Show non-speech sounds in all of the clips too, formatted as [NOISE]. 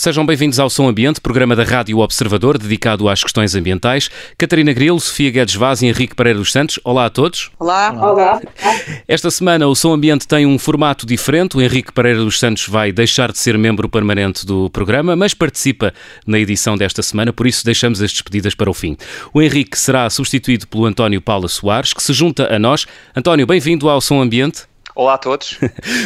Sejam bem-vindos ao Som Ambiente, programa da Rádio Observador dedicado às questões ambientais. Catarina Grilo, Sofia Guedes Vaz e Henrique Pereira dos Santos. Olá a todos. Olá. Olá. Esta semana o Som Ambiente tem um formato diferente. O Henrique Pereira dos Santos vai deixar de ser membro permanente do programa, mas participa na edição desta semana, por isso deixamos as despedidas para o fim. O Henrique será substituído pelo António Paula Soares, que se junta a nós. António, bem-vindo ao Som Ambiente. Olá a todos,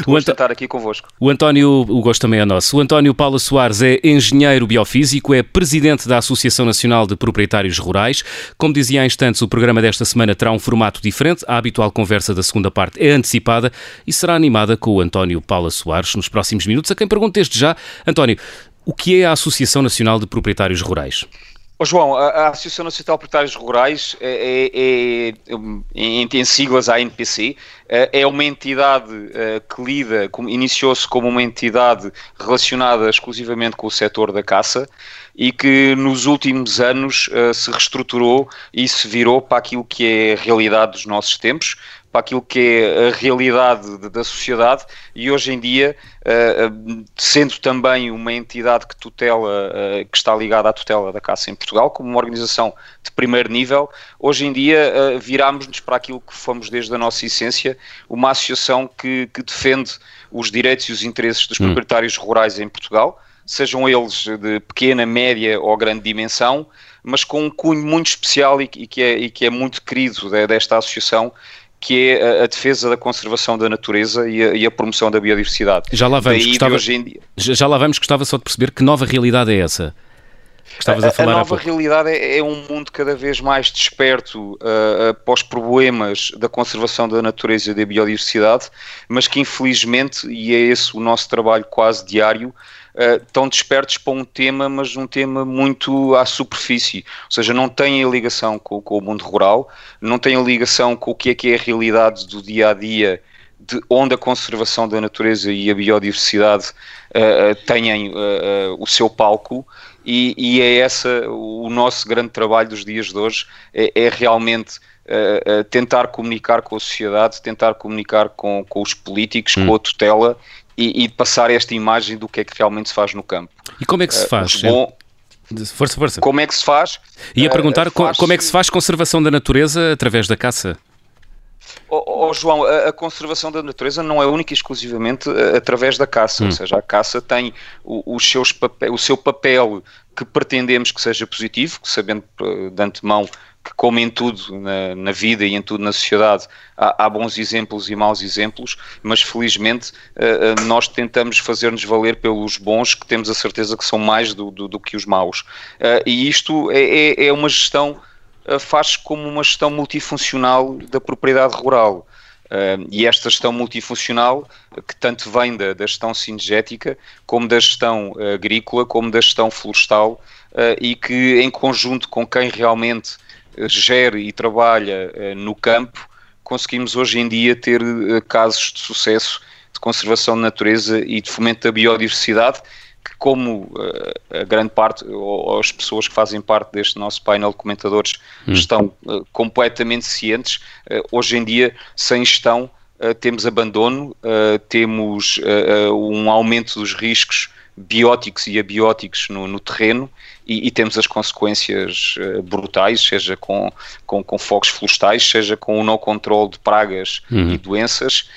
vou Ant... estar aqui convosco. O António, o gosto também é nosso. O António Paula Soares é engenheiro biofísico, é presidente da Associação Nacional de Proprietários Rurais. Como dizia há instantes, o programa desta semana terá um formato diferente. A habitual conversa da segunda parte é antecipada e será animada com o António Paula Soares nos próximos minutos. A quem pergunto desde já, António, o que é a Associação Nacional de Proprietários Rurais? Oh, João, a, Associação Nacional de Proprietários Rurais é, é, é, em, em siglas a ANPC, é, é uma entidade é, que lida, iniciou-se como uma entidade relacionada exclusivamente com o setor da caça e que nos últimos anos é, se reestruturou e se virou para aquilo que é a realidade dos nossos tempos, para aquilo que é a realidade da sociedade e hoje em dia, eh, sendo também uma entidade que tutela, eh, que está ligada à tutela da caça em Portugal, como uma organização de primeiro nível, hoje em dia virámos-nos para aquilo que fomos desde a nossa essência, uma associação que, que defende os direitos e os interesses dos hum. proprietários rurais em Portugal, sejam eles de pequena, média ou grande dimensão, mas com um cunho muito especial e, que, é, e que é muito querido desta associação, que é a, a, defesa da conservação da natureza e a, e a, promoção da biodiversidade. Já lá vamos, gostava, dia... já lá vamos, gostava só de perceber que nova realidade é essa? Estavas a, falar a nova realidade é, é, um mundo cada vez mais desperto uh, uh, para os problemas da conservação da natureza e da biodiversidade, mas que infelizmente, e é esse o nosso trabalho quase diário, uh, estão despertos para um tema, mas um tema muito à superfície, ou seja, não têm a ligação com, com o mundo rural, não têm a ligação com o que é que é a realidade do dia a dia de onde a conservação da natureza e a biodiversidade uh, têm uh, o seu palco e, e, é essa o nosso grande trabalho dos dias de hoje é, é realmente uh, tentar comunicar com a sociedade, tentar comunicar com, com os políticos, hum. com a tutela e, e, passar esta imagem do que é que realmente se faz no campo. E como é que se faz? Bom, força, força. Como é que se faz? Ia perguntar uh, como é que se faz conservação da natureza através da caça? Oh, oh, João, a, a, conservação da natureza não é única e exclusivamente uh, através da caça, hum. ou seja, a caça tem o, os seus papel, o seu papel que pretendemos que seja positivo, sabendo de antemão que, como em tudo na, na, vida e em tudo na sociedade, há, há, bons exemplos e maus exemplos, mas felizmente uh, uh, nós tentamos fazer-nos valer pelos bons, que temos a certeza que são mais do, do, do que os maus. Uh, e isto é, é, é uma gestão, faz como uma gestão multifuncional da propriedade rural. Uh, e esta gestão multifuncional, que tanto vem da, da gestão cinegética, como da gestão uh, agrícola, como da gestão florestal, uh, e que em conjunto com quem realmente gere e trabalha no campo, conseguimos hoje em dia ter casos de sucesso de conservação da natureza e de fomento da biodiversidade, que como uh, a grande parte, ou, as pessoas que fazem parte deste nosso painel de comentadores hum. estão uh, completamente cientes, uh, hoje em dia, sem gestão, temos abandono, temos um aumento dos riscos bióticos e abióticos no, no terreno e, e, temos as consequências brutais, seja com, com, com fogos florestais, seja com o não controle de pragas uhum. e doenças,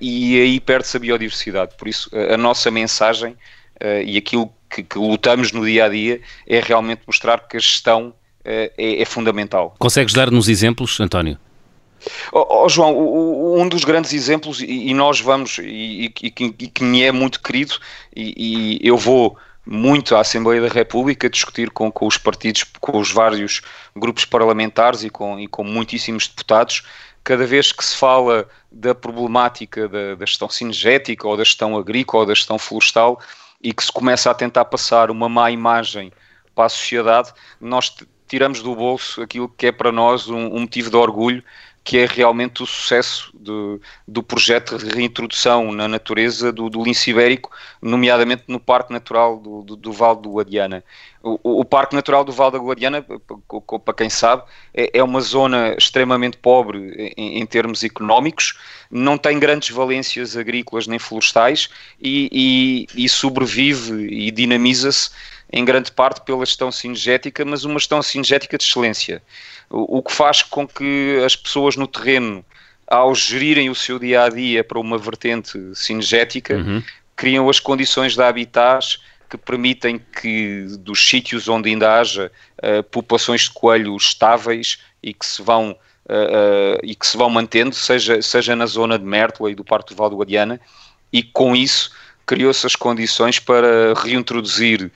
e aí perde-se a biodiversidade. Por isso, a nossa mensagem uh, e aquilo que, que, lutamos no dia a dia é realmente mostrar que a gestão uh, é, é, fundamental. Consegues dar-nos exemplos, António? Oh, oh, João, um dos grandes exemplos, e, e nós vamos, e, e, e, que me é muito querido, e, eu vou muito à Assembleia da República, discutir com, com os partidos, com os vários grupos parlamentares e com, e com muitíssimos deputados. Cada vez que se fala da problemática da, da gestão cinegética ou da gestão agrícola ou da gestão florestal e que se começa a tentar passar uma má imagem para a sociedade, nós tiramos do bolso aquilo que é para nós um, um motivo de orgulho, que é realmente o sucesso do, do projeto de reintrodução na natureza do, do lince ibérico, nomeadamente no Parque Natural do, do, do Val do Guadiana. O, o, Parque Natural do Val da Guadiana, para quem sabe, é, é uma zona extremamente pobre em, em, termos económicos, não tem grandes valências agrícolas nem florestais e, e, e sobrevive e dinamiza-se em grande parte pela gestão cinegética, mas uma gestão cinegética de excelência. O, o que faz com que as pessoas no terreno, ao gerirem o seu dia a dia para uma vertente cinegética, uhum. criam as condições de habitats que permitem que dos sítios onde ainda haja uh, populações de coelhos estáveis e que se vão uh, uh, e que se vão mantendo, seja, seja na zona de Mértola e do Parque do Val do Guadiana, e com isso criou-se as condições para reintroduzir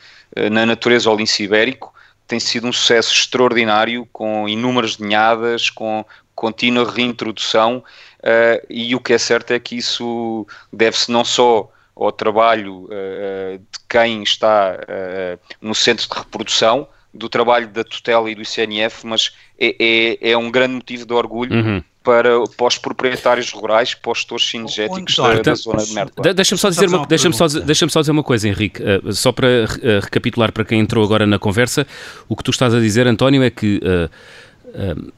na natureza o lince ibérico, tem sido um sucesso extraordinário, com inúmeras ninhadas, com contínua reintrodução, uh, e o que é certo é que isso deve-se não só ao trabalho uh, de quem está uh, no centro de reprodução, do trabalho da tutela e do ICNF, mas é, é, é um grande motivo de orgulho uhum para, para os proprietários rurais, para os gestores cinegéticos da, da, zona de Merda. Deixa-me só, dizer uma, deixa só, deixa só dizer uma coisa, Henrique, uh, só para uh, recapitular para quem entrou agora na conversa, o que tu estás a dizer, António, é que uh,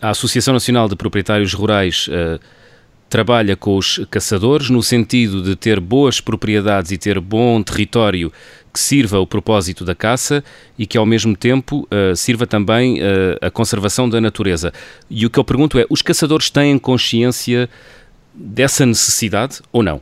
a Associação Nacional de Proprietários Rurais trabalha com os caçadores no sentido de ter boas propriedades e ter bom território que sirva o propósito da caça e que ao mesmo tempo uh, sirva também uh, a conservação da natureza. E o que eu pergunto é: os caçadores têm consciência dessa necessidade ou não?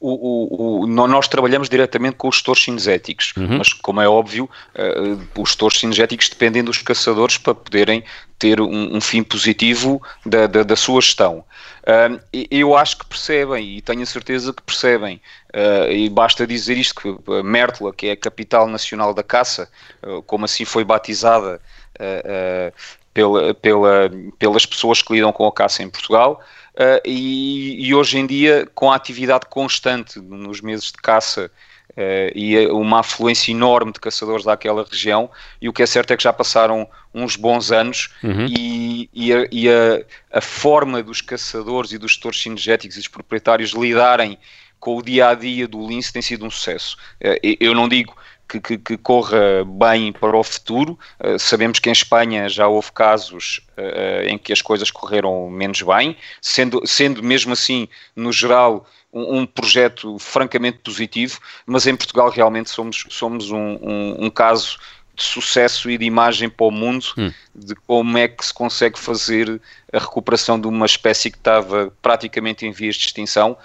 O, o, o, nós trabalhamos diretamente com os gestores cinegéticos, uhum. mas como é óbvio, uh, os gestores cinegéticos dependem dos caçadores para poderem ter um, um fim positivo da, da, da sua gestão. Uh, eu acho que percebem e tenho a certeza que percebem. Uh, e basta dizer isto: que Mértola, que é a capital nacional da caça, como assim foi batizada pela, pela, pelas pessoas que lidam com a caça em Portugal, Uh, e, e, hoje em dia, com a atividade constante nos meses de caça uh, e uma afluência enorme de caçadores daquela região, e o que é certo é que já passaram uns bons anos uhum. e, e, a, e a, a, forma dos caçadores e dos gestores cinegéticos e dos proprietários lidarem com o dia a dia do lince tem sido um sucesso. Uh, eu não digo que, que, que, corra bem para o futuro. Uh, sabemos que em Espanha já houve casos em que as coisas correram menos bem, sendo, sendo mesmo assim, no geral, um, um projeto francamente positivo, mas em Portugal realmente somos, somos um, um, um caso de sucesso e de imagem para o mundo hum. de como é que se consegue fazer a recuperação de uma espécie que estava praticamente em vias de extinção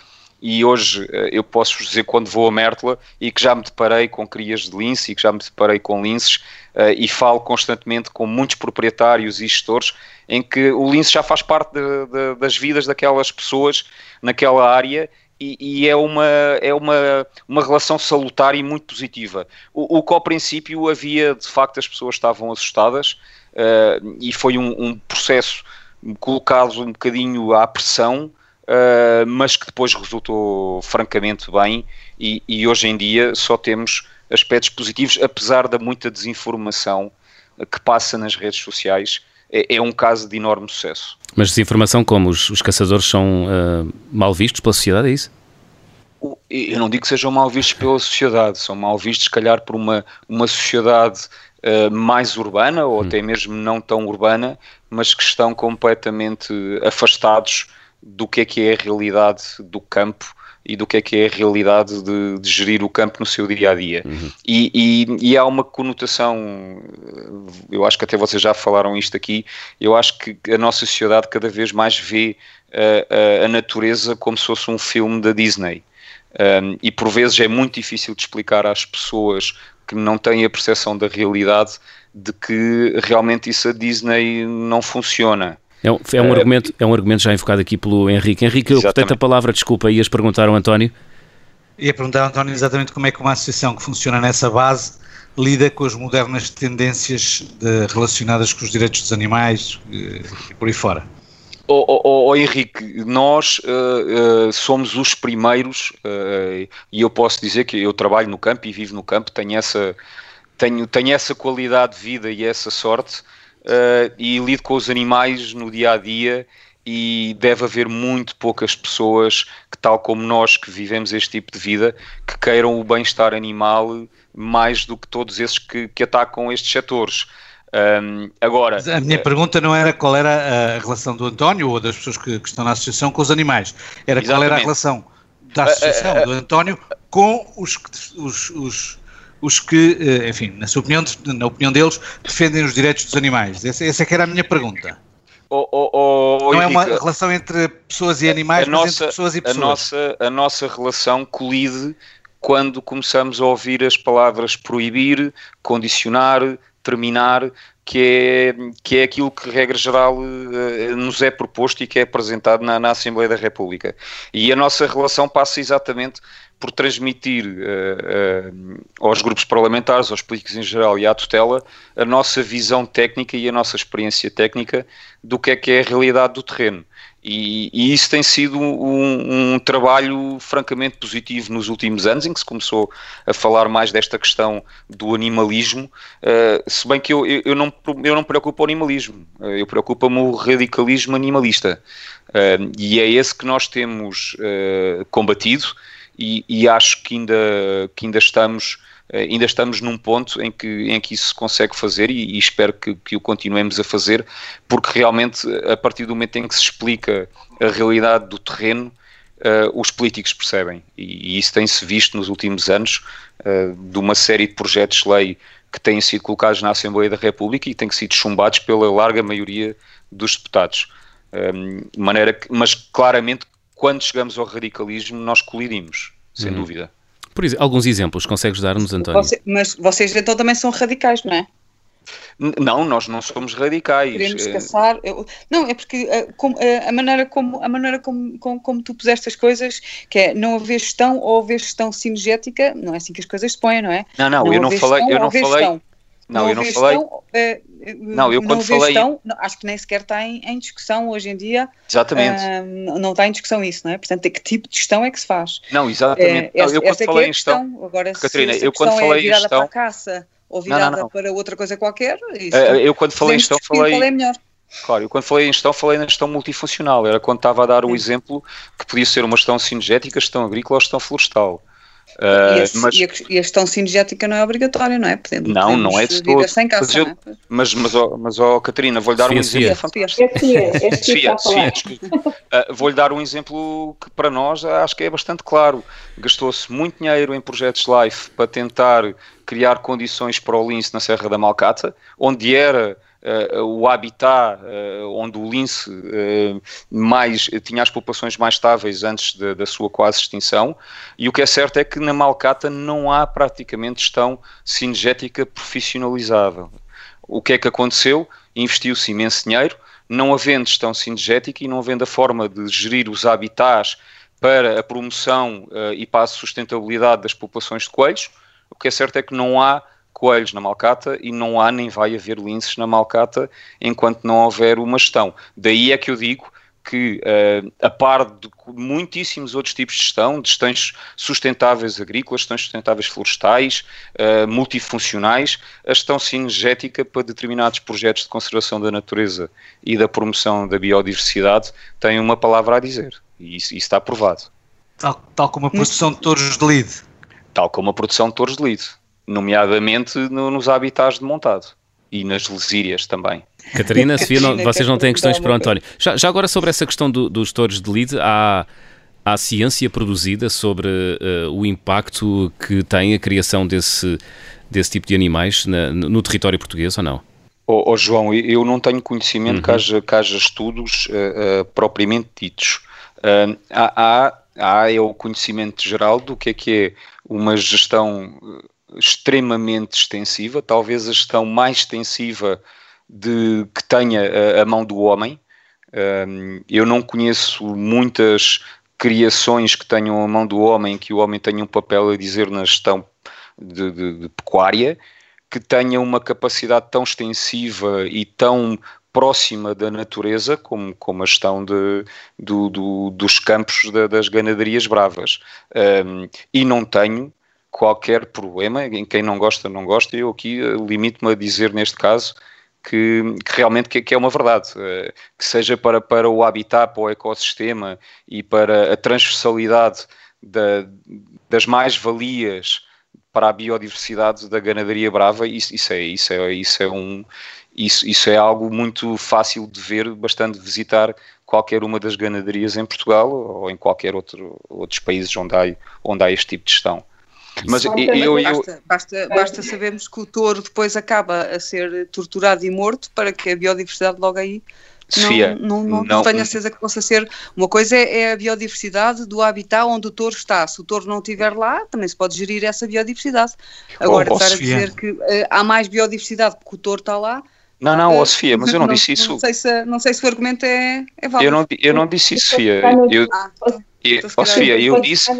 e hoje eh, eu posso dizer quando vou a Mértola e que já me deparei com crias de lince e que já me deparei com linces uh, e falo constantemente com muitos proprietários e gestores em que o lince já faz parte de, de, das vidas daquelas pessoas naquela área e, é, uma, é uma, uma relação salutar e muito positiva. O, o que ao princípio havia, de facto, as pessoas estavam assustadas uh, e foi um, um processo colocado um bocadinho à pressão uh, mas que depois resultou francamente bem e, e, hoje em dia só temos aspectos positivos, apesar da muita desinformação que passa nas redes sociais. É, é um caso de enorme sucesso. Mas desinformação como? Os, os caçadores são uh, mal vistos pela sociedade, é isso? Eu não digo que sejam mal vistos pela sociedade, são mal vistos, se calhar, por uma, uma sociedade uh, mais urbana ou hum. até mesmo não tão urbana, mas que estão completamente afastados do que é que é a realidade do campo e do que é que é a realidade de, de gerir o campo no seu dia a dia. Uhum. E, e, e, há uma conotação, eu acho que até vocês já falaram isto aqui, eu acho que a nossa sociedade cada vez mais vê a, a, a natureza como se fosse um filme da Disney. Um, e por vezes é muito difícil de explicar às pessoas que não têm a percepção da realidade de que realmente isso a Disney não funciona. É um, é um, uh, argumento, é um argumento já invocado aqui pelo Henrique. Henrique, eu, portanto, a palavra, desculpa, ias perguntar ao António? Ia perguntar, António, exatamente como é que uma associação que funciona nessa base lida com as modernas tendências de, relacionadas com os direitos dos animais eh, e por aí fora. Oh, oh, oh, Henrique, nós uh, uh, somos os primeiros, uh, e eu posso dizer que eu trabalho no campo e vivo no campo, tenho essa, tenho, tenho essa qualidade de vida e essa sorte, e lido com os animais no dia a dia, e deve haver muito poucas pessoas que, tal como nós que vivemos este tipo de vida, que queiram o bem-estar animal mais do que todos esses que, que atacam estes setores. Um, agora, a minha uh, pergunta não era qual era a relação do António ou das pessoas que, que estão na associação com os animais, era exatamente. qual era a relação da associação uh, uh, do António com os, os, os, os que, eh, enfim, na sua opinião, na opinião deles, defendem os direitos dos animais. Essa, essa é que era a minha pergunta. Oh, oh, oh, não é uma relação entre pessoas e animais, mas nossa, entre pessoas e pessoas. A nossa, a nossa relação colide quando começamos a ouvir as palavras proibir, condicionar, terminar, que é, que é aquilo que, regra geral, uh, nos é proposto e que é apresentado na, na, Assembleia da República. E a nossa relação passa exatamente por transmitir uh, uh, aos grupos parlamentares, aos políticos em geral e à tutela a nossa visão técnica e a nossa experiência técnica do que é que é a realidade do terreno. E, e, isso tem sido um, um, trabalho francamente positivo nos últimos anos, em que se começou a falar mais desta questão do animalismo, uh, se bem que eu, eu, eu, não, eu não me preocupo o animalismo, uh, eu preocupa-me o radicalismo animalista. Uh, e é esse que nós temos combatido, e, e, acho que ainda, que ainda estamos eh, ainda estamos num ponto em que, em que isso se consegue fazer e, e espero que, que, o continuemos a fazer, porque realmente, a partir do momento em que se explica a realidade do terreno, uh, os políticos percebem. E, e isso tem-se visto nos últimos anos, uh, de uma série de projetos de lei que têm sido colocados na Assembleia da República e têm sido chumbados pela larga maioria dos deputados. Um, maneira que, mas claramente, quando chegamos ao radicalismo, nós colidimos, sem uhum. dúvida. Por exemplo, alguns exemplos consegues dar-nos, António? Você, mas vocês então também são radicais, não é? Não, nós não somos radicais. Queremos eh, caçar. Eu, não, é porque a, eh, eh, a, maneira, como, a maneira como, como, como, tu puseste as coisas, que é não haver gestão ou haver gestão sinergética, não é assim que as coisas se põem, não é? Não, não, não eu não falei. Eu não falei. Gestão. Não, não eu não falei. Gestão, não, eu quando falei. Gestão, acho que nem sequer está em, em discussão hoje em dia. Exatamente. Uh, não está em discussão isso, não é? Portanto, que tipo de gestão é que se faz? Não, exatamente. Esta, eu quando é falei é em gestão. Agora, Catarina, eu quando falei é virada em gestão. Para a caça ou virada não, não, para outra coisa qualquer. Isso, eu quando falei em gestão falei. Qual é melhor. Claro, eu quando falei em gestão, falei na gestão multifuncional. Era quando estava a dar o exemplo que podia ser uma gestão sinergética, gestão agrícola ou gestão florestal. Uh, e, a, mas, e, a, e, a, gestão sinergética não é obrigatória, não é? Podemos, não, não é de todo. Sem caça, mas, eu, é? mas, mas, oh, mas oh, Catarina, vou-lhe dar um exemplo fantástico. uh, vou-lhe dar um exemplo que para nós acho que é bastante claro. Gastou-se muito dinheiro em projetos LIFE para tentar criar condições para o lince na Serra da Malcata, onde era Uh, o habitat uh, onde o lince uh, mais, tinha as populações mais estáveis antes de, da sua quase extinção, e o que é certo é que na Malcata não há praticamente gestão cinegética profissionalizada. O que é que aconteceu? Investiu-se imenso dinheiro, não havendo gestão cinegética e não havendo a forma de gerir os habitats para a promoção e para a sustentabilidade das populações de coelhos, o que é certo é que não há coelhos na Malcata e não há nem vai haver linces na Malcata enquanto não houver uma gestão. Daí é que eu digo que, uh, a par de muitíssimos outros tipos de gestão, de gestões sustentáveis agrícolas, gestões sustentáveis florestais, uh, multifuncionais, a gestão sinergética para determinados projetos de conservação da natureza e da promoção da biodiversidade tem uma palavra a dizer. E isso, isso está provado. Tal, tal como a produção de touros de lead. Tal como a produção de touros de lead nomeadamente no, nos habitats de montado e nas lesírias também. Catarina, Sofia, não, vocês não têm questões para o António. Já, já agora sobre essa questão do, dos touros de lead, há, há ciência produzida sobre uh, o impacto que tem a criação desse, desse tipo de animais na, no território português ou não? Oh, oh, João, eu não tenho conhecimento uhum. que, haja, que haja estudos uh, uh, propriamente ditos. há, há, há é o conhecimento geral do que é que é uma gestão extremamente extensiva, talvez a gestão mais extensiva de, que tenha a, a mão do homem. Um, eu não conheço muitas criações que tenham a mão do homem, que o homem tenha um papel a dizer na gestão de, de, de pecuária, que tenha uma capacidade tão extensiva e tão próxima da natureza como, como a gestão de, do, do, dos campos de, das ganaderias bravas. Um, e não tenho qualquer problema, em quem não gosta, não gosta, eu aqui eh, limito-me a dizer neste caso que, que realmente que, que, é uma verdade, uh, que seja para, para o habitat, para o ecossistema e para a transversalidade da, das mais-valias para a biodiversidade da ganaderia brava, isso, isso, é, isso, é, isso, é um, isso, isso é algo muito fácil de ver, bastante visitar qualquer uma das ganaderias em Portugal ou em qualquer outro outros países onde há, onde há este tipo de gestão. Mas eu, eu, eu, basta, basta, basta sabermos que o touro depois acaba a ser torturado e morto para que a biodiversidade logo aí Sofia, não, não, não, tenho a certeza que possa ser. Uma coisa é, é, a biodiversidade do habitat onde o touro está. Se o touro não estiver lá, também se pode gerir essa biodiversidade. Agora, oh, oh, estar a dizer que uh, há mais biodiversidade porque o touro está lá. Não, não, uh, Sofia, mas eu não, [LAUGHS] disse isso. Não sei, se, não sei se o argumento é, é válido. Eu não, eu não disse isso, Sofia. Eu, eu, oh, Sofia, eu disse.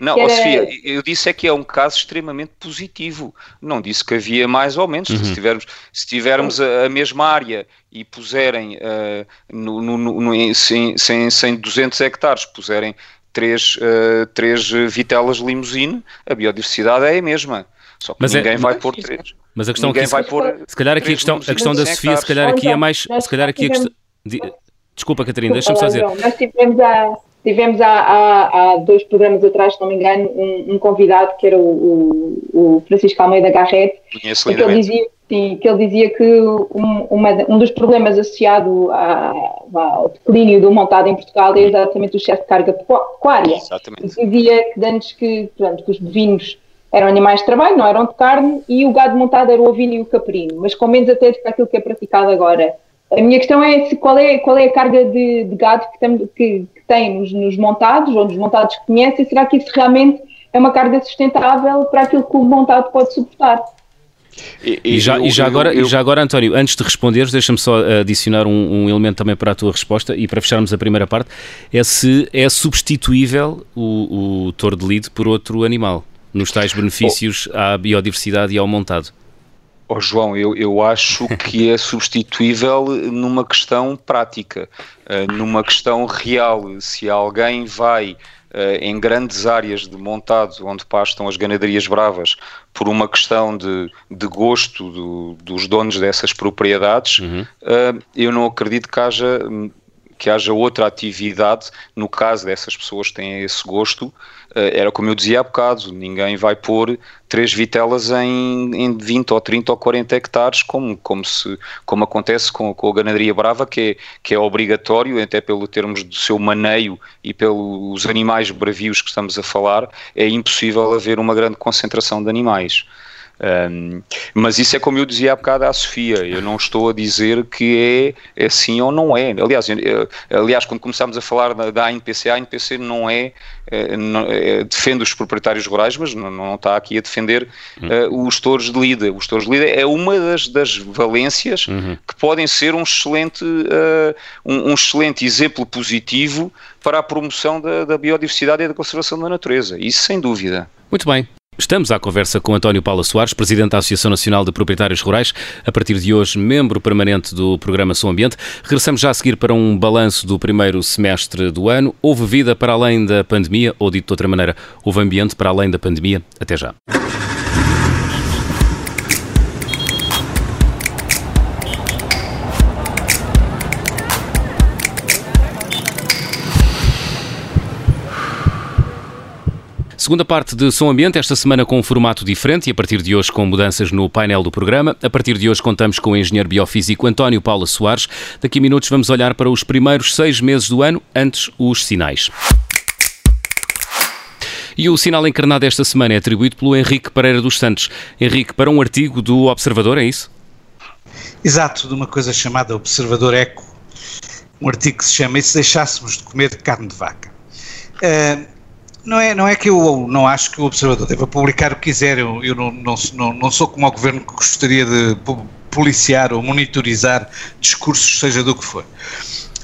Não, era... Sofia, eu disse é que é um caso extremamente positivo. Não disse que havia mais ou menos. Uhum. Se tivermos, se tivermos a, a, mesma área e puserem uh, no, no, no, em, sem, sem, sem 200 hectares, puserem três, uh, três vitelas limusine, a biodiversidade é a mesma. Só que mas é- ninguém é, vai pôr três. Mas a questão ninguém aqui, vai pôr se calhar aqui a questão, a questão da Sofia, se calhar aqui é mais, se calhar aqui a questão, desculpa Catarina, deixa-me só dizer. Nós tivemos a Tivemos há, há, há, dois programas atrás, se não me engano, um, um convidado que era o, o, o Francisco Almeida Garrett, que ele dizia, sim, que ele dizia que um, uma, um dos problemas associado ao declínio do montado em Portugal é exatamente o excesso de carga pecuária. Exatamente. E dizia que antes que, portanto, que os bovinos eram animais de trabalho, não eram de carne, e o gado montado era o ovino e o caprino, mas com menos até do que aquilo que é praticado agora. A minha questão é se, qual, é, qual é a carga de, de gado que, que, que tem nos, nos, montados, ou nos montados que conhecem, será que isso realmente é uma carga sustentável para aquilo que o montado pode suportar? E, e, já, eu, e, já agora, eu, eu... e já agora, António, antes de responderes, deixa-me só adicionar um, um, elemento também para a tua resposta e para fecharmos a primeira parte, é se é substituível o, o touro de lead por outro animal, nos tais benefícios oh. à biodiversidade e ao montado. Oh, João, eu, eu acho [LAUGHS] que é substituível numa questão prática, uh, numa questão real. Se alguém vai uh, em grandes áreas de montado onde pastam as ganaderias bravas por uma questão de, de gosto do, dos donos dessas propriedades, uhum. uh, eu não acredito que haja que haja outra atividade, no caso dessas pessoas que têm esse gosto, eh, era como eu dizia há bocado, ninguém vai pôr três vitelas em, em 20 ou 30 ou 40 hectares, como, como, se, como acontece com, com a ganaderia brava, que é, que é obrigatório, até pelo termos do seu maneio e pelos animais bravios que estamos a falar, é impossível haver uma grande concentração de animais. Um, mas isso é como eu dizia há bocado à Sofia, eu não estou a dizer que é, assim ou não é. Aliás, eu, aliás quando começámos a falar da, da ANPC, a ANPC não é, é, não, é, defende os proprietários rurais, mas não, não está aqui a defender uh, os touros de lida. Os touros de lida é uma das, das valências uhum. que podem ser um excelente, uh, um, um, excelente exemplo positivo para a promoção da, da biodiversidade e da conservação da natureza. Isso sem dúvida. Muito bem. Estamos à conversa com António Paula Soares, Presidente da Associação Nacional de Proprietários Rurais, a partir de hoje membro permanente do programa Som Ambiente. Regressamos já a seguir para um balanço do primeiro semestre do ano. Houve vida para além da pandemia, ou dito de outra maneira, houve ambiente para além da pandemia. Até já. Segunda parte de Som Ambiente, esta semana com um formato diferente e a partir de hoje com mudanças no painel do programa. A partir de hoje contamos com o engenheiro biofísico António Paula Soares. Daqui a minutos vamos olhar para os primeiros seis meses do ano, antes os sinais. E o sinal encarnado esta semana é atribuído pelo Henrique Pereira dos Santos. Henrique, para um artigo do Observador, é isso? Exato, de uma coisa chamada Observador Eco, um artigo que se chama E se deixássemos de comer carne de vaca? Uh, não é, não é que eu não acho que o Observador deva publicar o que quiser, eu, eu não, não, não, sou como o governo que gostaria de policiar ou monitorizar discursos, seja do que for.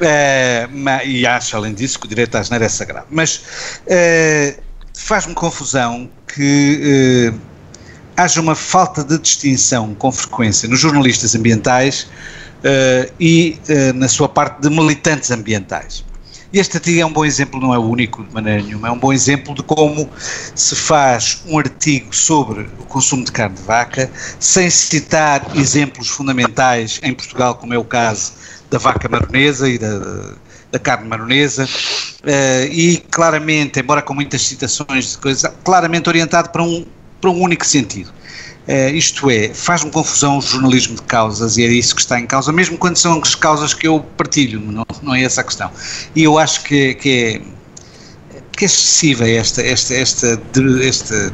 Uh, e acho, além disso, que o direito à asneira é sagrado. Mas uh, faz-me confusão que uh, haja uma falta de distinção com frequência nos jornalistas ambientais e na sua parte de militantes ambientais. Este artigo é um bom exemplo, não é o único de maneira nenhuma, é um bom exemplo de como se faz um artigo sobre o consumo de carne de vaca sem citar exemplos fundamentais em Portugal, como é o caso da vaca maronesa e da, da carne maronesa, uh, e claramente, embora com muitas citações de coisas, claramente orientado para um, para um único sentido. Uh, isto é, faz-me confusão o jornalismo de causas e é isso que está em causa, mesmo quando são as causas que eu partilho, não, não é essa a questão. E eu acho que, que, é, que é excessiva esta, esta, esta, esta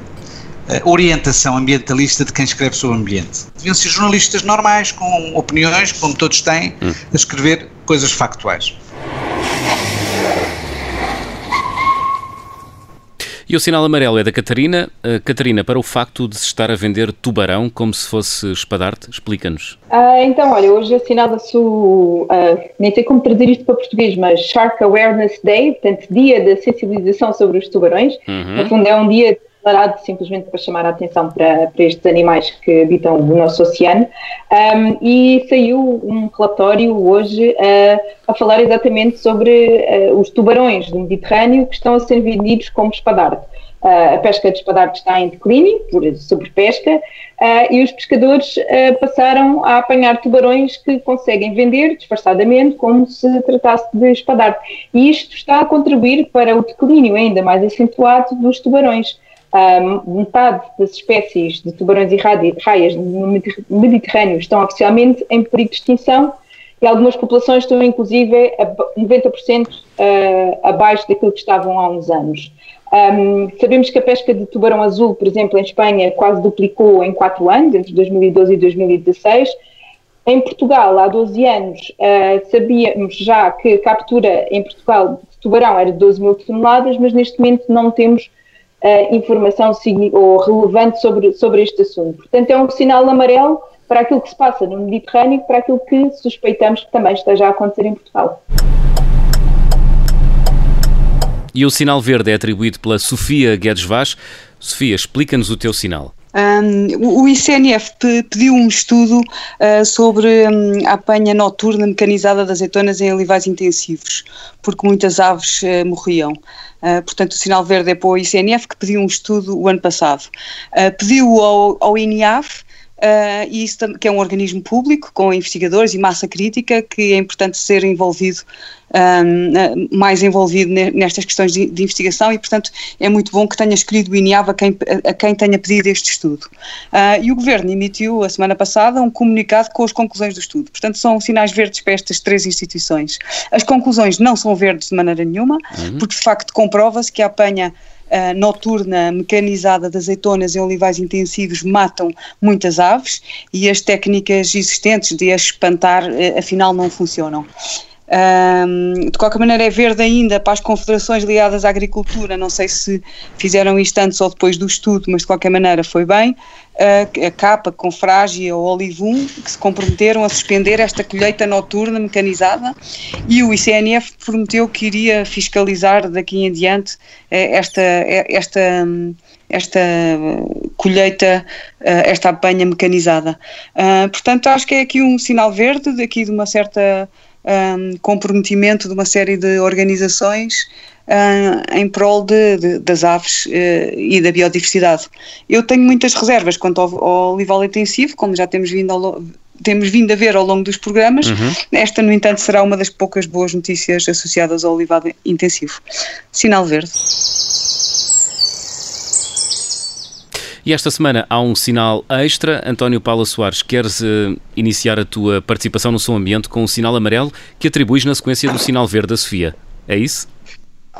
orientação ambientalista de quem escreve sobre o ambiente. Deviam ser jornalistas normais, com opiniões, como todos têm, hum. a escrever coisas factuais. E o sinal amarelo é da Catarina. Uh, Catarina, para o facto de se estar a vender tubarão como se fosse espadarte, explica-nos. Uh, então, olha, hoje assinala-se o. Uh, nem sei como traduzir isto para português, mas Shark Awareness Day, portanto, dia da sensibilização sobre os tubarões. Uhum. No fundo, é um dia declarado simplesmente para chamar a atenção para, para estes animais que habitam o nosso oceano. Um, e saiu um relatório hoje uh, a falar exatamente sobre uh, os tubarões do Mediterrâneo que estão a ser vendidos como espadarte. Uh, a pesca de espadarte está em declínio por sobrepesca e os pescadores passaram a apanhar tubarões que conseguem vender disfarçadamente como se tratasse de espadarte. E isto está a contribuir para o declínio ainda mais acentuado dos tubarões. Um, metade das espécies de tubarões e raias no Mediterrâneo estão oficialmente em perigo de extinção e algumas populações estão inclusive a 90% uh, abaixo daquilo que estavam há uns anos. Um, sabemos que a pesca de tubarão azul, por exemplo, em Espanha, quase duplicou em 4 anos, entre 2012 e 2016. Em Portugal, há 12 anos, uh, sabíamos já que a captura em Portugal de tubarão era de 12 mil toneladas, mas neste momento não temos uh, informação ou relevante sobre, sobre este assunto. Portanto, é um sinal amarelo para aquilo que se passa no Mediterrâneo e para aquilo que suspeitamos que também esteja a acontecer em Portugal. E o sinal verde é atribuído pela Sofia Guedes Vaz. Sofia, explica-nos o teu sinal. Um, o ICNF pediu um estudo uh, sobre um, a apanha noturna mecanizada das azeitonas em olivais intensivos, porque muitas aves uh, morriam. Uh, portanto, o sinal verde é para o ICNF, que pediu um estudo o ano passado. pediu ao, ao INIAF, Uh, isso, que é um organismo público com investigadores e massa crítica que é importante ser envolvido um, mais envolvido nestas questões de, de, investigação e portanto é muito bom que tenha escolhido o INIAV a quem, a quem tenha pedido este estudo uh, e o Governo emitiu a semana passada um comunicado com as conclusões do estudo portanto são sinais verdes para estas três instituições as conclusões não são verdes de maneira nenhuma uhum. porque de facto comprova-se que a apanha uh, noturna mecanizada de azeitonas em olivais intensivos matam muitas aves e as técnicas existentes de as espantar uh, afinal não funcionam. Um, de qualquer maneira, é verde ainda para as confederações ligadas à agricultura. Não sei se fizeram isto antes ou depois do estudo, mas de qualquer maneira foi bem. Uh, a CAPA, Confrágia ou Olivum, que se comprometeram a suspender esta colheita noturna mecanizada e o ICNF prometeu que iria fiscalizar daqui em diante uh, esta, uh, esta, esta colheita, esta apanha mecanizada. portanto, acho que é aqui um sinal verde, daqui de uma certa um, comprometimento de uma série de organizações uh, em prol de, de, das aves uh, e da biodiversidade. Eu tenho muitas reservas quanto ao, ao olival intensivo, como já temos vindo ao, temos vindo a ver ao longo dos programas. Uhum. Esta, no entanto, será uma das poucas boas notícias associadas ao olivado intensivo. Sinal verde. E esta semana há um sinal extra. António Paula Soares, queres uh, iniciar a tua participação no Som Ambiente com um sinal amarelo que atribuis na sequência do sinal verde da Sofia. É isso?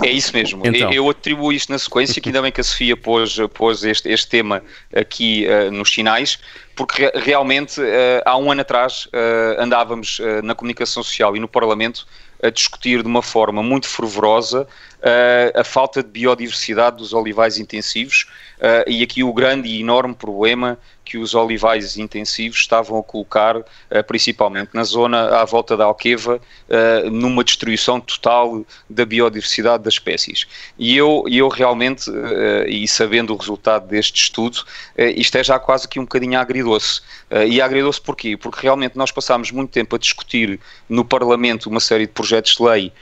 É isso mesmo. Então. Eu atribuo isto na sequência, que ainda bem que a Sofia pôs, pôs este, este tema aqui uh, nos sinais, porque re realmente uh, há um ano atrás uh, andávamos na comunicação social e no Parlamento a discutir de uma forma muito fervorosa uh, a falta de biodiversidade dos olivais intensivos uh, e aqui o grande e enorme problema que os olivais intensivos estavam a colocar, uh, principalmente na zona à volta da Alqueva, uh, numa destruição total da biodiversidade das espécies. E eu, eu realmente, uh, e sabendo o resultado deste estudo, isto é já quase que um bocadinho agridoce. e agridoce porquê? Porque realmente nós passámos muito tempo a discutir no Parlamento uma série de projetos de lei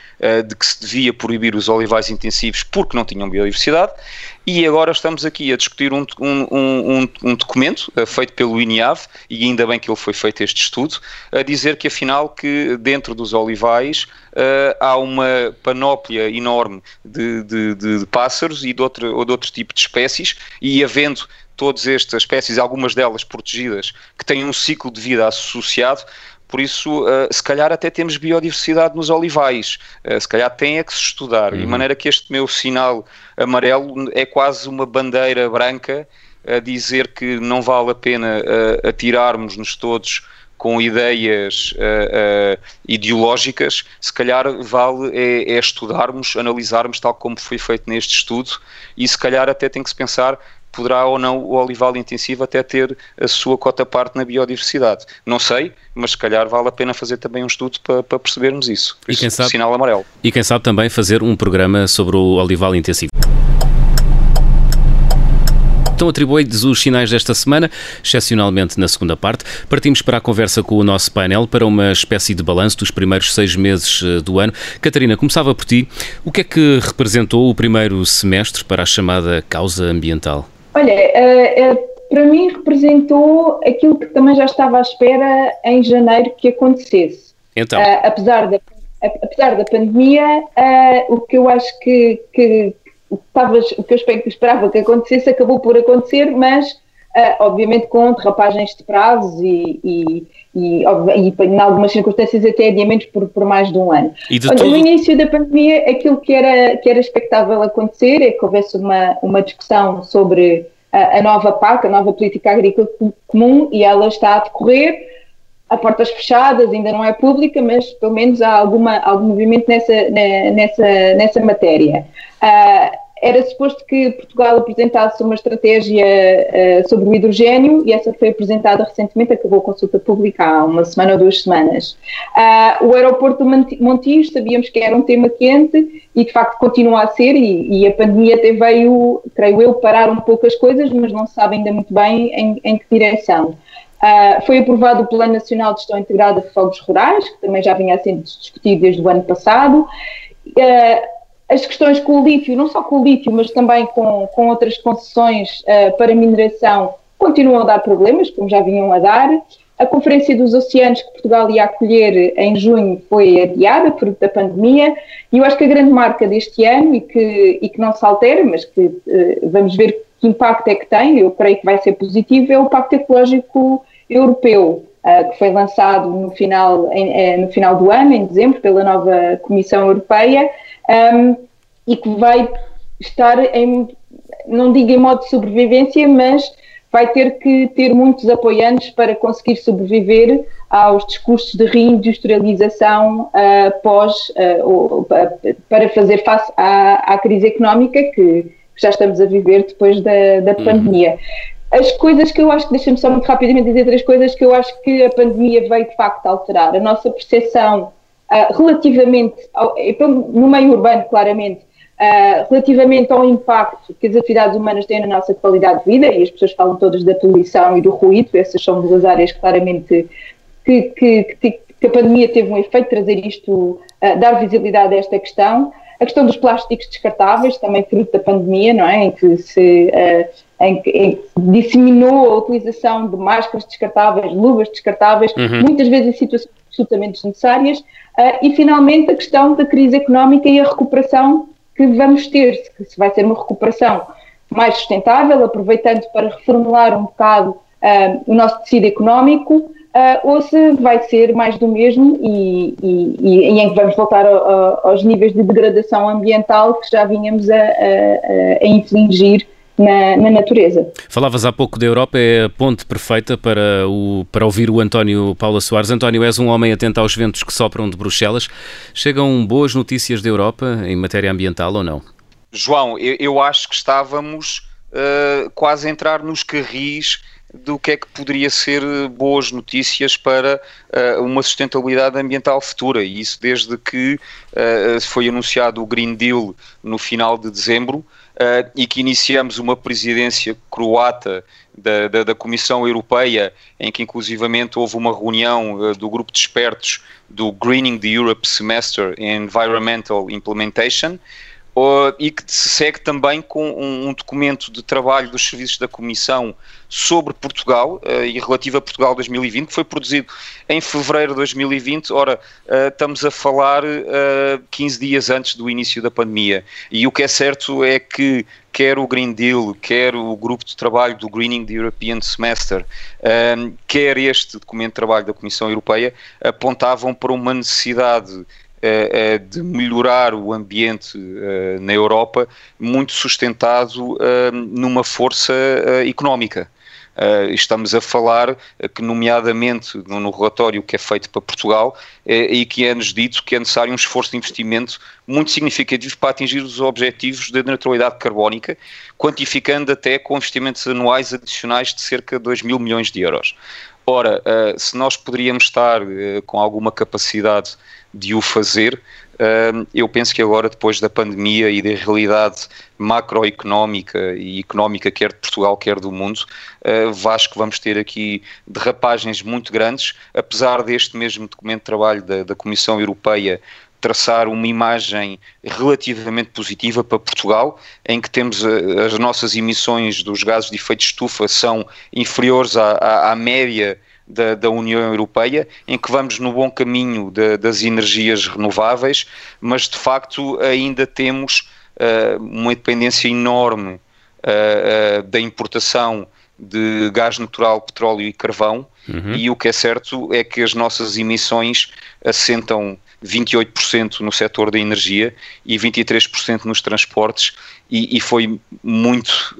de que se devia proibir os olivais intensivos porque não tinham biodiversidade, e agora estamos aqui a discutir um, um, um, um documento uh, feito pelo INIAV, e ainda bem que ele foi feito este estudo, a dizer que afinal que dentro dos olivais uh, há uma panóplia enorme de, de, de, de pássaros e de outro, ou de outro tipo de espécies, e havendo todas estas espécies, algumas delas protegidas, que têm um ciclo de vida associado, por isso, uh, se calhar até temos biodiversidade nos olivais, uh, se calhar tem é que se estudar, uhum. de maneira que este meu sinal amarelo é quase uma bandeira branca a dizer que não vale a pena uh, atirarmos-nos todos com ideias uh, uh, ideológicas, se calhar vale é, é, estudarmos, analisarmos tal como foi feito neste estudo e se calhar até tem que se pensar poderá ou não o olival intensivo até ter a sua cota parte na biodiversidade. Não sei, mas se calhar vale a pena fazer também um estudo para, para percebermos isso. Por e isso, quem sabe, sinal amarelo. E quem sabe também fazer um programa sobre o olival intensivo. Então atribui-lhes os sinais desta semana, excepcionalmente na segunda parte. Partimos para a conversa com o nosso painel para uma espécie de balanço dos primeiros seis meses eh, do ano. Catarina, começava por ti. O que é que representou o primeiro semestre para a chamada causa ambiental? Olha, uh, uh, para mim representou aquilo que também já estava à espera em janeiro que acontecesse. Então. Uh, apesar, da, apesar da pandemia, o que eu acho que, que o que eu esperava que acontecesse acabou por acontecer, mas obviamente com derrapagens de prazos e, e e, e em algumas circunstâncias até adiamentos por, por mais de um ano. Olha, No início da pandemia, aquilo que era, que era expectável acontecer é que houvesse uma, uma discussão sobre a, a nova PAC, a nova Política Agrícola Comum, e ela está a decorrer a portas fechadas, ainda não é pública, mas pelo menos há alguma, algum movimento nessa, nessa, nessa matéria. Uh, era suposto que Portugal apresentasse uma estratégia uh, sobre o hidrogênio e essa foi apresentada recentemente, acabou a consulta pública há uma semana ou duas semanas. Uh, o aeroporto do Montijo sabíamos que era um tema quente e de facto continua a ser e, e, a pandemia até veio, creio eu, parar um pouco as coisas, mas não se sabe ainda muito bem em, em que direção. Uh, foi aprovado o Plano Nacional de Gestão Integrada de Fogos Rurais, que também já vinha sendo discutido desde o ano passado. Uh, as questões com o lítio, não só com o lítio, mas também com, com outras concessões uh, para mineração, continuam a dar problemas, como já vinham a dar. A Conferência dos Oceanos que Portugal ia acolher em junho foi adiada por da pandemia e eu acho que a grande marca deste ano e que, e que não se altera, mas que uh, vamos ver que impacto é que tem, eu creio que vai ser positivo, é o Pacto Ecológico Europeu, uh, que foi lançado no final, em, no final do ano, em dezembro, pela nova Comissão Europeia um, e que vai estar em, não digo em modo de sobrevivência, mas vai ter que ter muitos apoiantes para conseguir sobreviver aos discursos de reindustrialização uh, pós, uh, para fazer face à, à crise económica que, já estamos a viver depois da, da uhum. pandemia. As coisas que eu acho que, deixa-me só muito rapidamente dizer três coisas que eu acho que a pandemia veio de facto alterar. A nossa percepção uh, relativamente, ao, no meio urbano, claramente, uh, relativamente ao impacto que as atividades humanas têm na nossa qualidade de vida, e as pessoas falam todas da poluição e do ruído, essas são duas áreas claramente que, que, que, que a pandemia teve um efeito, trazer isto, uh, dar visibilidade a esta questão. A questão dos plásticos descartáveis, também fruto da pandemia, não é? Em que se em que, em que disseminou a utilização de máscaras descartáveis, luvas descartáveis, uhum. muitas vezes em situações absolutamente desnecessárias, e, finalmente, a questão da crise económica e a recuperação que vamos ter, se vai ser uma recuperação mais sustentável, aproveitando para reformular um bocado uh, o nosso tecido económico, uh, ou se vai ser mais do mesmo e, e, e, em que vamos voltar a, a, aos níveis de degradação ambiental que já vínhamos a, a infligir na, na, natureza. Falavas há pouco da Europa, é a ponte perfeita para, o, para ouvir o António Paula Soares. António, és um homem atento aos ventos que sopram de Bruxelas. Chegam boas notícias da Europa em matéria ambiental ou não? João, eu, eu acho que estávamos uh, quase a entrar nos carris do que é que poderia ser boas notícias para uh, uma sustentabilidade ambiental futura, e isso desde que uh, foi anunciado o Green Deal no final de dezembro uh, e que iniciamos uma presidência croata da, da, da, Comissão Europeia, em que inclusivamente houve uma reunião do grupo de expertos do Greening the Europe Semester Environmental Implementation, E que se segue também com um, um, documento de trabalho dos serviços da Comissão sobre Portugal uh, e relativo a Portugal 2020, que foi produzido em fevereiro de 2020. Ora, uh, estamos a falar 15 dias antes do início da pandemia. E o que é certo é que quer o Green Deal, quer o grupo de trabalho do Greening the European Semester, quer este documento de trabalho da Comissão Europeia, apontavam para uma necessidade de melhorar o ambiente uh, na Europa, muito sustentado numa força económica. Uh, estamos a falar que, nomeadamente no, no, relatório que é feito para Portugal, e que é-nos dito que é necessário um esforço de investimento muito significativo para atingir os objetivos da neutralidade carbónica, quantificando até com investimentos anuais adicionais de cerca de 2 mil milhões de euros. Ora, uh, se nós poderíamos estar uh, com alguma capacidade de o fazer. eu penso que agora, depois da pandemia e da realidade macroeconómica e económica, quer de Portugal, quer do mundo, acho que vamos ter aqui derrapagens muito grandes, apesar deste mesmo documento de trabalho da, da Comissão Europeia traçar uma imagem relativamente positiva para Portugal, em que temos as nossas emissões dos gases de efeito de estufa são inferiores à, à, à média da, da, União Europeia, em que vamos no bom caminho de, das energias renováveis, mas de facto ainda temos uh, uma dependência enorme uh, uh, da importação de gás natural, petróleo e carvão, uhum. e o que é certo é que as nossas emissões assentam 28% no setor da energia e 23% nos transportes, e, e foi muito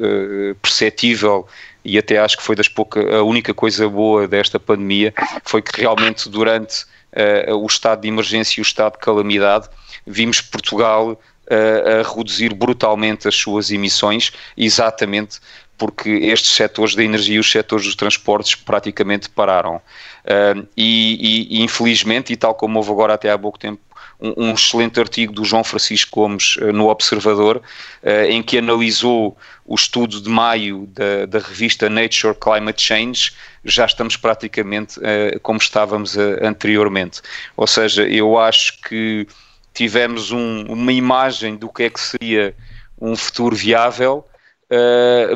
perceptível e até acho que foi das pouca, a única coisa boa desta pandemia foi que realmente durante uh, o estado de emergência e o estado de calamidade vimos Portugal uh, a reduzir brutalmente as suas emissões, exatamente porque estes setores da energia e os setores dos transportes praticamente pararam. Uh, e, e, infelizmente, e tal como houve agora até há pouco tempo um, um excelente artigo do João Francisco Gomes uh, no Observador, uh, em que analisou o estudo de maio da, da, revista Nature Climate Change, já estamos praticamente uh, como estávamos anteriormente. Ou seja, eu acho que tivemos um, uma imagem do que é que seria um futuro viável,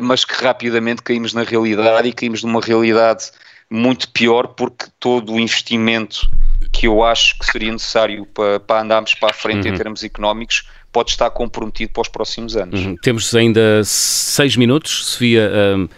mas que rapidamente caímos na realidade e caímos numa realidade muito pior porque todo o investimento que eu acho que seria necessário para, para andarmos para a frente uhum. em termos económicos pode estar comprometido para os próximos anos. Uhum. Temos ainda seis minutos, Sofia. Um,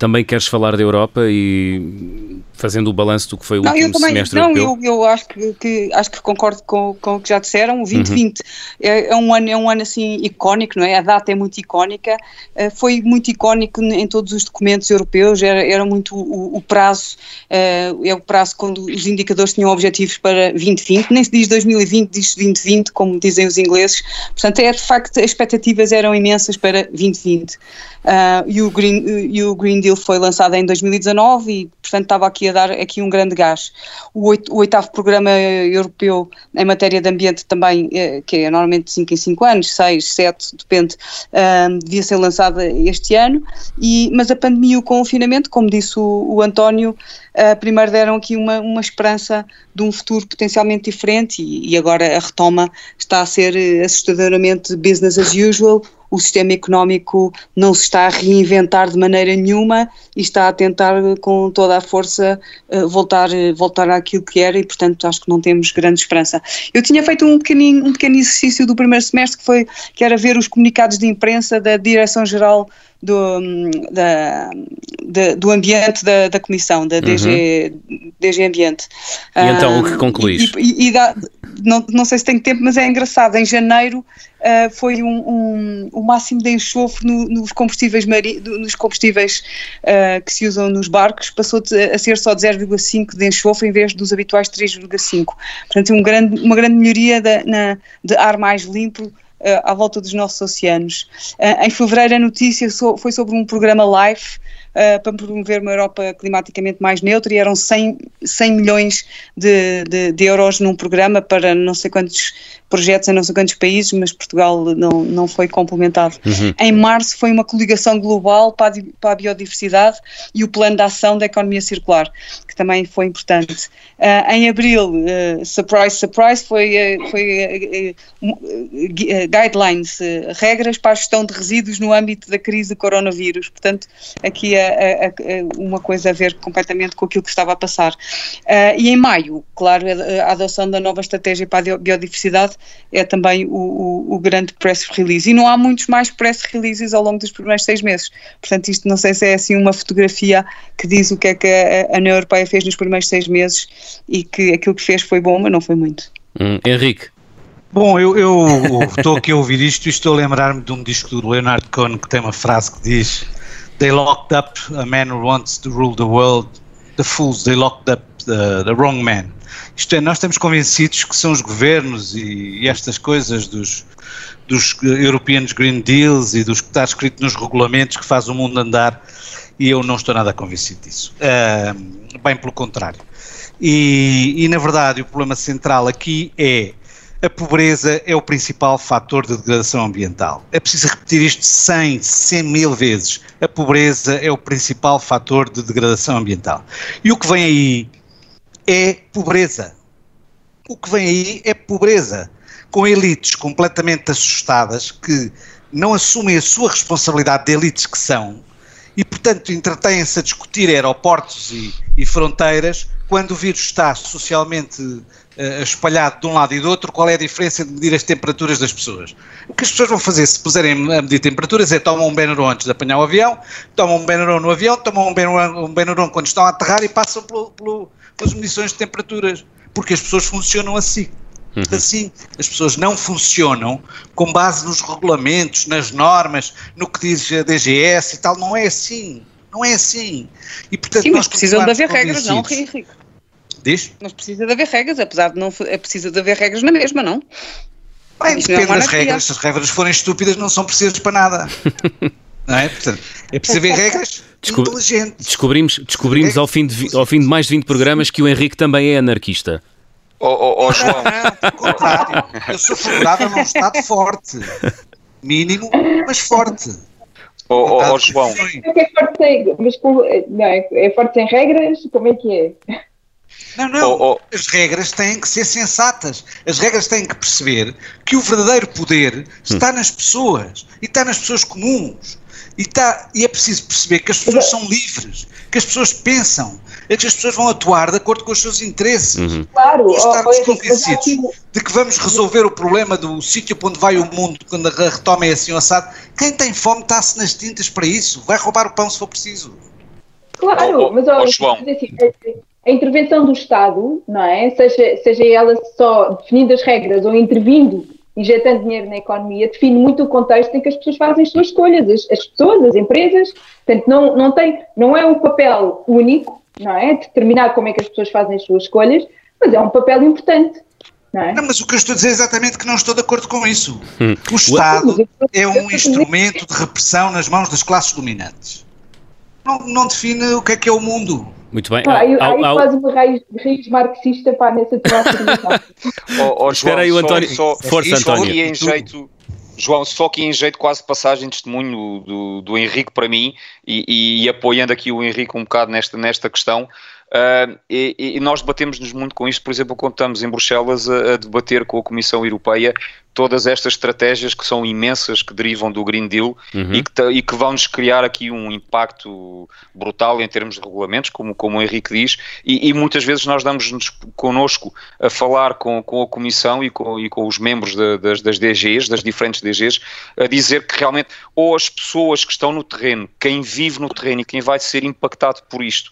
também queres falar da Europa e fazendo o balanço do que foi o não, último também, semestre não, europeu? Eu, eu acho que, que, acho que concordo com, com o que já disseram. O 2020 uhum. é, é, um ano, é um ano assim icónico, não é? A data é muito icónica. Uh, foi muito icónico em todos os documentos europeus. Era, era muito o, o prazo, uh, é o prazo quando os indicadores tinham objetivos para 2020. Nem se diz 2020, diz 2020, como dizem os ingleses. Portanto, é de facto, as expectativas eram imensas para 2020. Uh, e, o Green, e o Green Deal foi lançado em 2019 e, portanto, estava aqui a dar aqui um grande gás. O, o oitavo programa europeu em matéria de ambiente também, eh, que é normalmente 5 em 5 anos, 6, 7, depende, devia ser lançado este ano, e, mas a pandemia e o confinamento, como disse o, o António, uh, primeiro deram aqui uma, uma esperança de um futuro potencialmente diferente e, e agora a retoma está a ser eh, assustadoramente business as usual, o sistema económico não se está a reinventar de maneira nenhuma e está a tentar com toda a força eh, voltar, voltar àquilo que era e portanto acho que não temos grande esperança. Eu tinha feito um, um pequeno exercício do primeiro semestre que foi que era ver os comunicados de imprensa da Direção-Geral do, da, de, do ambiente da, da Comissão, da DG, uhum. DG Ambiente. E então o que concluís? E, e dá, não, não sei se tenho tempo, mas é engraçado. Em janeiro uh, foi um, um, o máximo de enxofre no, nos combustíveis, mari, nos combustíveis uh, que se usam nos barcos, passou a ser só de 0,5 de enxofre em vez dos habituais 3,5. Portanto, um grande, uma grande melhoria de, na, de ar mais limpo à volta dos nossos oceanos. Uh, em fevereiro a notícia foi sobre um programa LIFE uh, para promover uma Europa climaticamente mais neutra e eram 100, 100 milhões de, de, de, euros num programa para não sei quantos projetos em não sei quantos países, mas Portugal não, não foi complementado. Uhum. Em março foi uma coligação global para a, para a, biodiversidade e o plano de ação da economia circular, que também foi importante. Uh, em abril, uh, surprise, surprise, foi, uh, foi guidelines, regras para a gestão de resíduos no âmbito da crise do coronavírus. Portanto, aqui é, uma coisa a ver completamente com aquilo que estava a passar. e em maio, claro, a adoção da nova estratégia para a biodiversidade é também o, o, o, grande press release. E não há muitos mais press releases ao longo dos primeiros seis meses. Portanto, isto não sei se é assim uma fotografia que diz o que é que a, a União Europeia fez nos primeiros seis meses e que aquilo que fez foi bom, mas não foi muito. Hum, Henrique. Bom, eu, eu estou aqui a ouvir isto e estou a lembrar-me de um disco do Leonard Cohen que tem uma frase que diz They locked up a man who wants to rule the world, the fools, they locked up the, the wrong man. Isto é, nós estamos convencidos que são os governos e, e estas coisas dos, dos Europeans Green Deals e dos que está escrito nos regulamentos que faz o mundo andar e eu não estou nada convencido disso. Uh, bem pelo contrário. E, e, na verdade o problema central aqui é a pobreza é o principal fator de degradação ambiental. É preciso repetir isto 100, 100 mil vezes. A pobreza é o principal fator de degradação ambiental. E o que vem aí é pobreza. O que vem aí é pobreza. Com elites completamente assustadas que não assumem a sua responsabilidade de elites que são e, portanto, entretêm-se a discutir aeroportos e, e, fronteiras quando o vírus está socialmente uh, espalhado de um lado e do outro, qual é a diferença de medir as temperaturas das pessoas? O que as pessoas vão fazer se puserem a medir temperaturas é tomam um Benuron antes de apanhar o avião, tomam um Benuron no avião, tomam um Benuron, um Benuron quando estão a aterrar e passam pelo, pelo as medições de temperaturas, porque as pessoas funcionam assim. Uhum. Assim, as pessoas não funcionam com base nos regulamentos, nas normas, no que diz a DGS e tal. Não é assim. Não é assim. E, portanto, Sim, mas precisam de haver regras, não, Henrique? Diz? Mas precisa de haver regras, apesar de não. É preciso de haver regras na mesma, não? Bem, Isto depende é das regras. Se as regras forem estúpidas, não são precisas para nada. [LAUGHS] não é? Portanto, é preciso haver regras Descob inteligentes. Descobrimos, descobrimos ao, fim de, ao fim de mais de 20 programas que o Henrique também é anarquista. Oh, oh, oh João. Não, contrário. Eu sou favorável a um Estado forte. Mínimo, mas forte. Oh, oh, oh João. É forte sem, mas com, não, é, é forte sem regras? Como é que é? Não, não. Oh, oh. As regras têm que ser sensatas. As regras têm que perceber que o verdadeiro poder está hum. nas pessoas e está nas pessoas comuns. E, tá, e é preciso perceber que as pessoas são livres, que as pessoas pensam, é que as pessoas vão atuar de acordo com os seus interesses. Uhum. Claro, e estarmos oh, convencidos de que vamos resolver o problema do sítio para onde vai o mundo quando a retoma é assim assado. Quem tem fome está-se nas tintas para isso, vai roubar o pão se for preciso. Claro, oh, oh, mas oh, João. Assim, a intervenção do Estado, não é? Seja, seja ela só definindo as regras ou intervindo injetando dinheiro na economia, define muito o contexto em que as pessoas fazem as suas escolhas, as, as pessoas, as empresas, portanto não, não, tem, não é um papel único, não é? Determinar como é que as pessoas fazem as suas escolhas, mas é um papel importante. Não, é? não, mas o que eu estou a dizer é exatamente que não estou de acordo com isso. Hum. O Estado é um instrumento de repressão nas mãos das classes dominantes. Não, não define o que é que é o mundo. Muito bem. Pá, aí, aí quase uma raiz, raiz marxista para nessa tua oh, [LAUGHS] oh, João, aí o António. Só, só, Força, António. em jeito, João, só que em jeito quase passagem de testemunho do, do Henrique para mim e, e, apoiando aqui o Henrique um bocado nesta, nesta questão, Uh, e, e, nós debatemos-nos muito com isto, por exemplo, quando estamos em Bruxelas a, a, debater com a Comissão Europeia todas estas estratégias que são imensas, que derivam do Green Deal uhum. e, que, e que vão-nos criar aqui um impacto brutal em termos de regulamentos, como, como o Henrique diz, e, e muitas vezes nós damos-nos connosco a falar com, com a Comissão e com, e com os membros de, das, das DGs, das diferentes DGs, a dizer que realmente ou as pessoas que estão no terreno, quem vive no terreno e quem vai ser impactado por isto,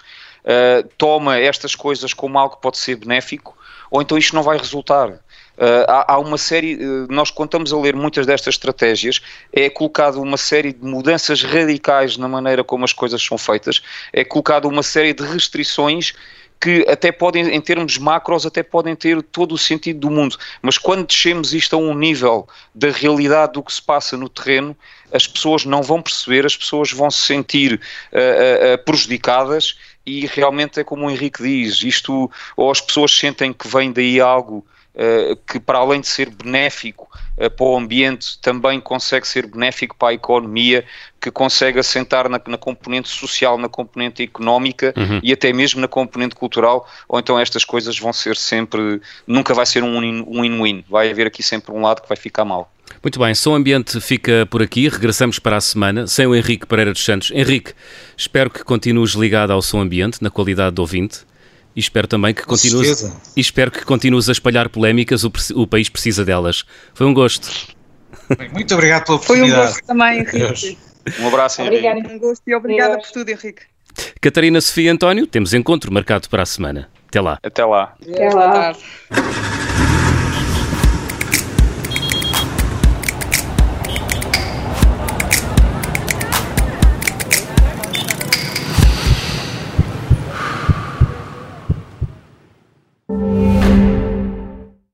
uh, toma estas coisas como algo que pode ser benéfico, ou então isto não vai resultar. Uh, há, há, uma série, uh, nós estamos a ler muitas destas estratégias, é colocado uma série de mudanças radicais na maneira como as coisas são feitas, é colocado uma série de restrições que até podem, em termos macros, até podem ter todo o sentido do mundo, mas quando descemos isto a um nível da realidade do que se passa no terreno, as pessoas não vão perceber, as pessoas vão se sentir uh, prejudicadas e realmente é como o Henrique diz, isto, ou as pessoas sentem que vem daí algo uh, que para além de ser benéfico uh, para o ambiente, também consegue ser benéfico para a economia, que consegue assentar na, na componente social, na componente económica uhum. e até mesmo na componente cultural, ou então estas coisas vão ser sempre, nunca vai ser um win-win, vai haver aqui sempre um lado que vai ficar mal. Muito bem, Som Ambiente fica por aqui. Regressamos para a semana sem o Henrique Pereira dos Santos. Henrique, espero que continues ligado ao Som Ambiente, na qualidade de ouvinte. E espero também que continues, e espero que continues a espalhar polémicas, o, o país precisa delas. Foi um gosto. Muito obrigado pela oportunidade. Foi um gosto também, Henrique. Um abraço, Henrique. Obrigado, um gosto e obrigada por tudo, Henrique. Catarina Sofia António, temos encontro marcado para a semana. Até lá. Até lá. Até lá.